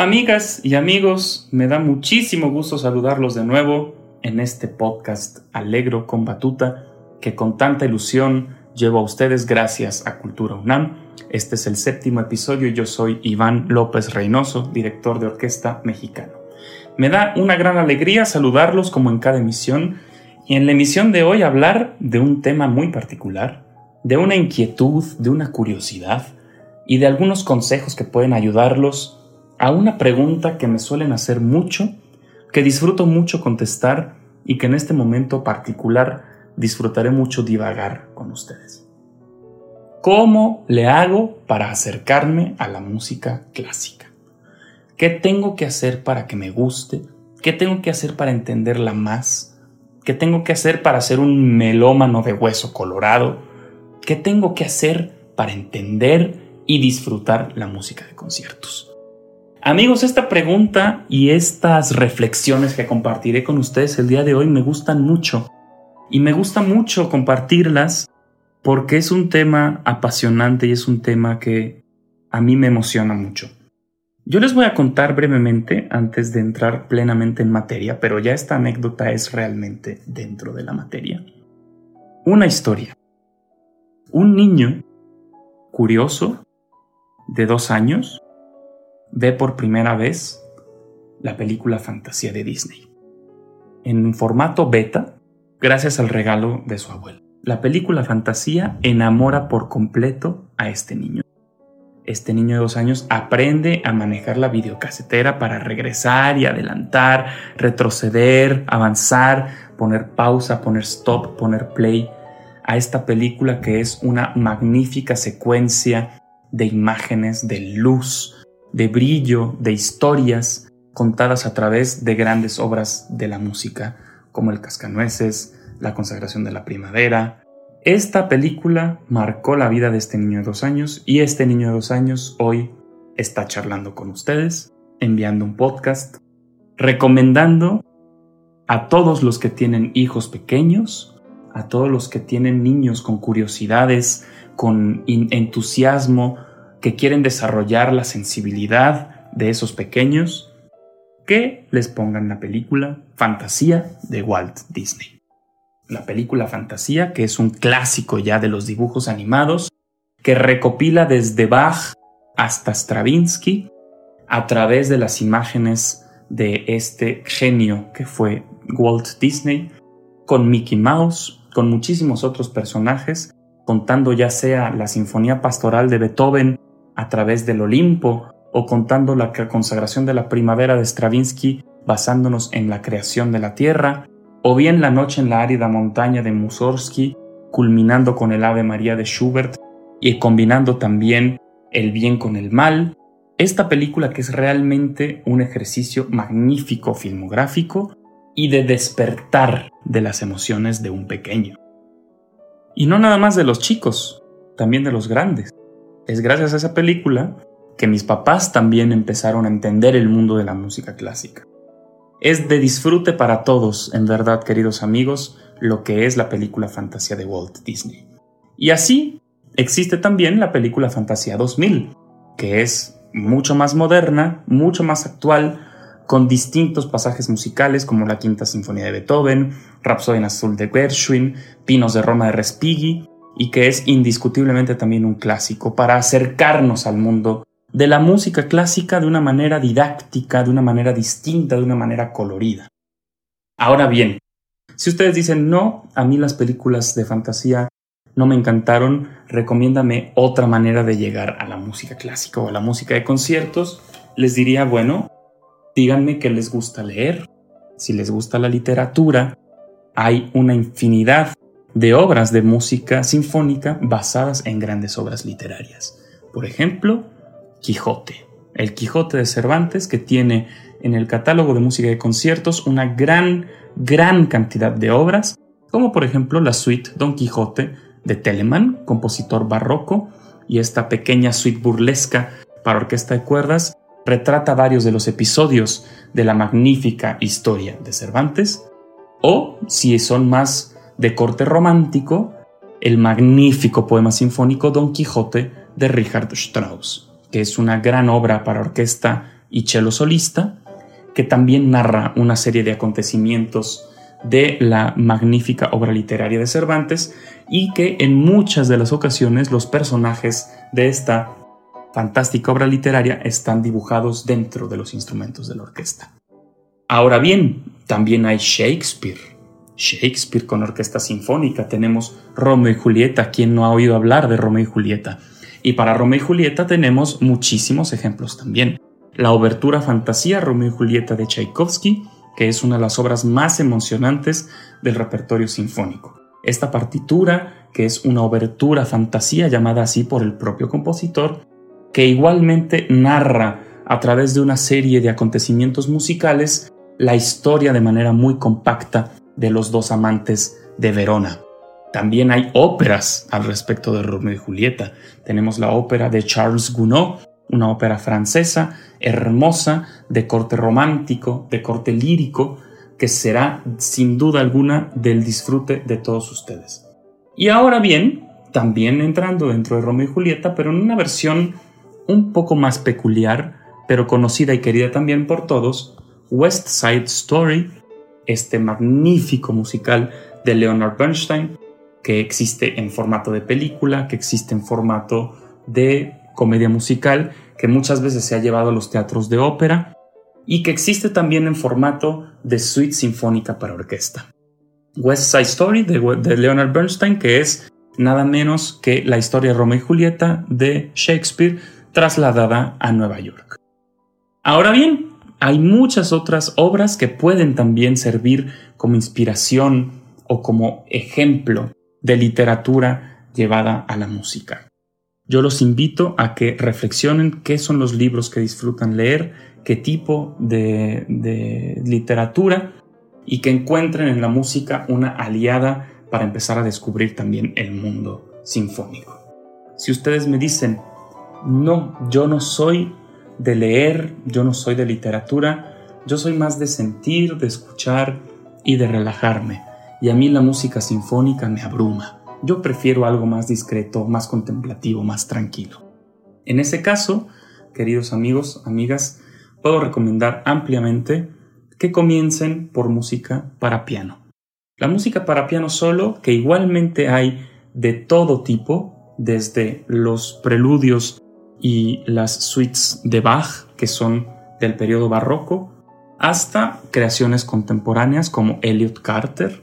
Amigas y amigos, me da muchísimo gusto saludarlos de nuevo en este podcast Alegro con Batuta que con tanta ilusión llevo a ustedes gracias a Cultura UNAM. Este es el séptimo episodio y yo soy Iván López Reynoso, director de orquesta mexicano. Me da una gran alegría saludarlos como en cada emisión y en la emisión de hoy hablar de un tema muy particular, de una inquietud, de una curiosidad y de algunos consejos que pueden ayudarlos a una pregunta que me suelen hacer mucho, que disfruto mucho contestar y que en este momento particular disfrutaré mucho divagar con ustedes. ¿Cómo le hago para acercarme a la música clásica? ¿Qué tengo que hacer para que me guste? ¿Qué tengo que hacer para entenderla más? ¿Qué tengo que hacer para ser un melómano de hueso colorado? ¿Qué tengo que hacer para entender y disfrutar la música de conciertos? Amigos, esta pregunta y estas reflexiones que compartiré con ustedes el día de hoy me gustan mucho. Y me gusta mucho compartirlas porque es un tema apasionante y es un tema que a mí me emociona mucho. Yo les voy a contar brevemente antes de entrar plenamente en materia, pero ya esta anécdota es realmente dentro de la materia. Una historia. Un niño curioso de dos años ve por primera vez la película Fantasía de Disney. En formato beta, gracias al regalo de su abuelo. La película Fantasía enamora por completo a este niño. Este niño de dos años aprende a manejar la videocasetera para regresar y adelantar, retroceder, avanzar, poner pausa, poner stop, poner play a esta película que es una magnífica secuencia de imágenes, de luz, de brillo, de historias contadas a través de grandes obras de la música, como El Cascanueces, La consagración de la primavera. Esta película marcó la vida de este niño de dos años y este niño de dos años hoy está charlando con ustedes, enviando un podcast, recomendando a todos los que tienen hijos pequeños, a todos los que tienen niños con curiosidades, con entusiasmo, que quieren desarrollar la sensibilidad de esos pequeños, que les pongan la película Fantasía de Walt Disney. La película Fantasía, que es un clásico ya de los dibujos animados, que recopila desde Bach hasta Stravinsky a través de las imágenes de este genio que fue Walt Disney, con Mickey Mouse, con muchísimos otros personajes, contando ya sea la Sinfonía Pastoral de Beethoven a través del Olimpo o contando la consagración de la primavera de Stravinsky basándonos en la creación de la Tierra, o bien la noche en la árida montaña de Mussorgsky, culminando con el Ave María de Schubert y combinando también el bien con el mal. Esta película que es realmente un ejercicio magnífico filmográfico y de despertar de las emociones de un pequeño. Y no nada más de los chicos, también de los grandes. Es gracias a esa película que mis papás también empezaron a entender el mundo de la música clásica. Es de disfrute para todos, en verdad, queridos amigos, lo que es la película Fantasía de Walt Disney. Y así existe también la película Fantasía 2000, que es mucho más moderna, mucho más actual, con distintos pasajes musicales como la Quinta Sinfonía de Beethoven, Rhapsody en Azul de Gershwin, Pinos de Roma de Respighi, y que es indiscutiblemente también un clásico para acercarnos al mundo de la música clásica de una manera didáctica, de una manera distinta, de una manera colorida. Ahora bien, si ustedes dicen no, a mí las películas de fantasía no me encantaron, recomiéndame otra manera de llegar a la música clásica o a la música de conciertos, les diría, bueno, díganme que les gusta leer, si les gusta la literatura, hay una infinidad de obras de música sinfónica basadas en grandes obras literarias. Por ejemplo, Quijote. El Quijote de Cervantes que tiene en el catálogo de música de conciertos una gran, gran cantidad de obras, como por ejemplo la suite Don Quijote de Telemann, compositor barroco, y esta pequeña suite burlesca para orquesta de cuerdas retrata varios de los episodios de la magnífica historia de Cervantes, o si son más de corte romántico, el magnífico poema sinfónico Don Quijote de Richard Strauss, que es una gran obra para orquesta y cello solista, que también narra una serie de acontecimientos de la magnífica obra literaria de Cervantes y que en muchas de las ocasiones los personajes de esta fantástica obra literaria están dibujados dentro de los instrumentos de la orquesta. Ahora bien, también hay Shakespeare. Shakespeare con orquesta sinfónica. Tenemos Romeo y Julieta. ¿Quién no ha oído hablar de Romeo y Julieta? Y para Romeo y Julieta tenemos muchísimos ejemplos también. La obertura fantasía Romeo y Julieta de Tchaikovsky, que es una de las obras más emocionantes del repertorio sinfónico. Esta partitura, que es una obertura fantasía llamada así por el propio compositor, que igualmente narra a través de una serie de acontecimientos musicales la historia de manera muy compacta de los dos amantes de Verona. También hay óperas al respecto de Romeo y Julieta. Tenemos la ópera de Charles Gounod, una ópera francesa hermosa, de corte romántico, de corte lírico, que será sin duda alguna del disfrute de todos ustedes. Y ahora bien, también entrando dentro de Romeo y Julieta, pero en una versión un poco más peculiar, pero conocida y querida también por todos, West Side Story, este magnífico musical de Leonard Bernstein, que existe en formato de película, que existe en formato de comedia musical, que muchas veces se ha llevado a los teatros de ópera y que existe también en formato de suite sinfónica para orquesta. West Side Story de, Leonard Bernstein, que es nada menos que la historia Romeo y Julieta de Shakespeare trasladada a Nueva York. Ahora bien, hay muchas otras obras que pueden también servir como inspiración o como ejemplo de literatura llevada a la música. Yo los invito a que reflexionen qué son los libros que disfrutan leer, qué tipo de, literatura y que encuentren en la música una aliada para empezar a descubrir también el mundo sinfónico. Si ustedes me dicen, no, yo no soy de leer, yo no soy de literatura, yo soy más de sentir, de escuchar y de relajarme. Y a mí la música sinfónica me abruma. Yo prefiero algo más discreto, más contemplativo, más tranquilo. En ese caso, queridos amigos, amigas, puedo recomendar ampliamente que comiencen por música para piano. La música para piano solo, que igualmente hay de todo tipo, desde los preludios y las suites de Bach, que son del periodo barroco, hasta creaciones contemporáneas como Elliot Carter.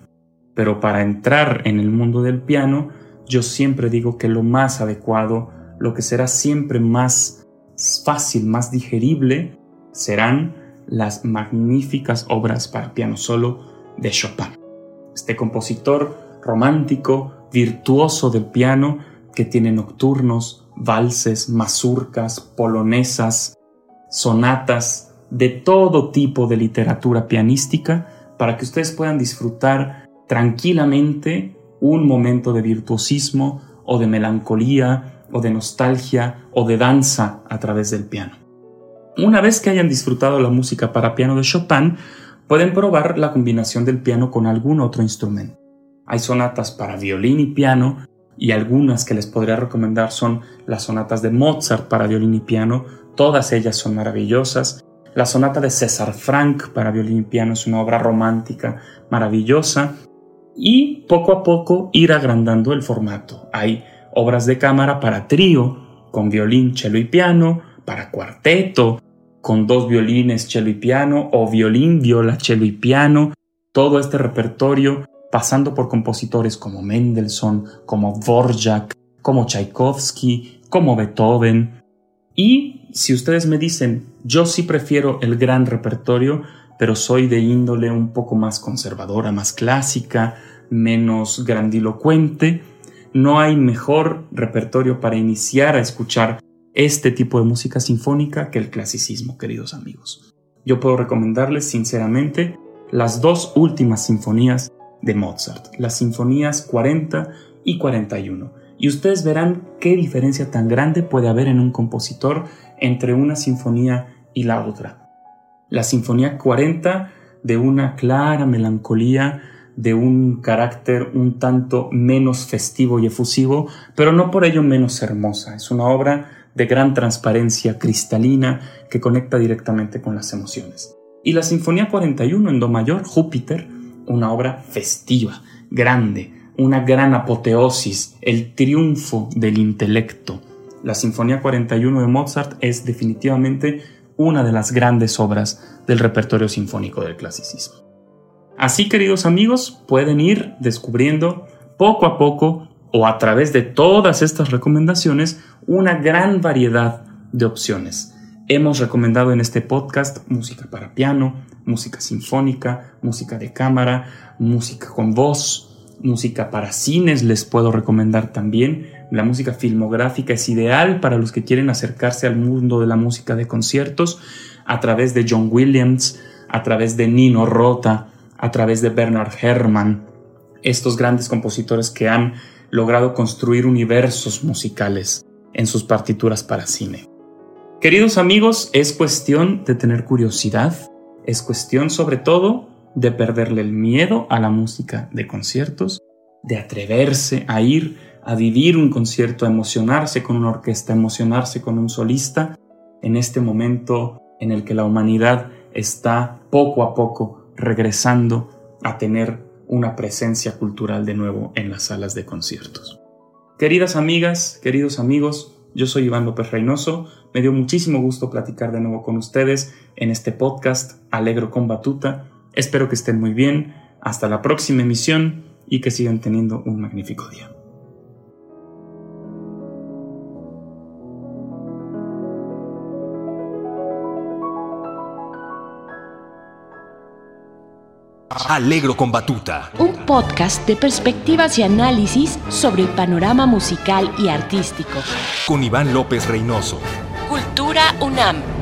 Pero para entrar en el mundo del piano, yo siempre digo que lo más adecuado, lo que será siempre más fácil, más digerible, serán las magníficas obras para piano solo de Chopin. Este compositor romántico, virtuoso del piano, que tiene nocturnos, valses, mazurcas, polonesas, sonatas, de todo tipo de literatura pianística para que ustedes puedan disfrutar tranquilamente un momento de virtuosismo o de melancolía o de nostalgia o de danza a través del piano. Una vez que hayan disfrutado la música para piano de Chopin, pueden probar la combinación del piano con algún otro instrumento. Hay sonatas para violín y piano y algunas que les podría recomendar son las sonatas de Mozart para violín y piano, todas ellas son maravillosas. La sonata de César Frank para violín y piano es una obra romántica maravillosa y poco a poco ir agrandando el formato. Hay obras de cámara para trío, con violín, cello y piano, para cuarteto, con dos violines, cello y piano, o violín, viola, cello y piano. Todo este repertorio pasando por compositores como Mendelssohn, como Dvorak, como Tchaikovsky, como Beethoven. Y si ustedes me dicen, yo sí prefiero el gran repertorio, pero soy de índole un poco más conservadora, más clásica, menos grandilocuente, no hay mejor repertorio para iniciar a escuchar este tipo de música sinfónica que el clasicismo, queridos amigos. Yo puedo recomendarles sinceramente las dos últimas sinfonías de Mozart, las sinfonías 40 y 41. Y ustedes verán qué diferencia tan grande puede haber en un compositor entre una sinfonía y la otra. La sinfonía 40 de una clara melancolía, de un carácter un tanto menos festivo y efusivo, pero no por ello menos hermosa. Es una obra de gran transparencia cristalina que conecta directamente con las emociones. Y la Sinfonía 41 en Do mayor, Júpiter, una obra festiva, grande, una gran apoteosis, el triunfo del intelecto. La Sinfonía 41 de Mozart es definitivamente una de las grandes obras del repertorio sinfónico del clasicismo. Así, queridos amigos, pueden ir descubriendo poco a poco o a través de todas estas recomendaciones una gran variedad de opciones Hemos recomendado en este podcast música para piano, música sinfónica, música de cámara, música con voz, música para cines les puedo recomendar también. La música filmográfica es ideal para los que quieren acercarse al mundo de la música de conciertos a través de John Williams, a través de Nino Rota, a través de Bernard Herrmann, estos grandes compositores que han logrado construir universos musicales en sus partituras para cine. Queridos amigos, es cuestión de tener curiosidad, es cuestión sobre todo de perderle el miedo a la música de conciertos, de atreverse a ir a vivir un concierto, a emocionarse con una orquesta, a emocionarse con un solista, en este momento en el que la humanidad está poco a poco regresando a tener una presencia cultural de nuevo en las salas de conciertos. Queridas amigas, queridos amigos, yo soy Iván López Reynoso. Me dio muchísimo gusto platicar de nuevo con ustedes en este podcast Alegro con Batuta. Espero que estén muy bien. Hasta la próxima emisión y que sigan teniendo un magnífico día. Alegro con Batuta. Un podcast de perspectivas y análisis sobre el panorama musical y artístico. Con Iván López Reynoso. Cultura UNAM.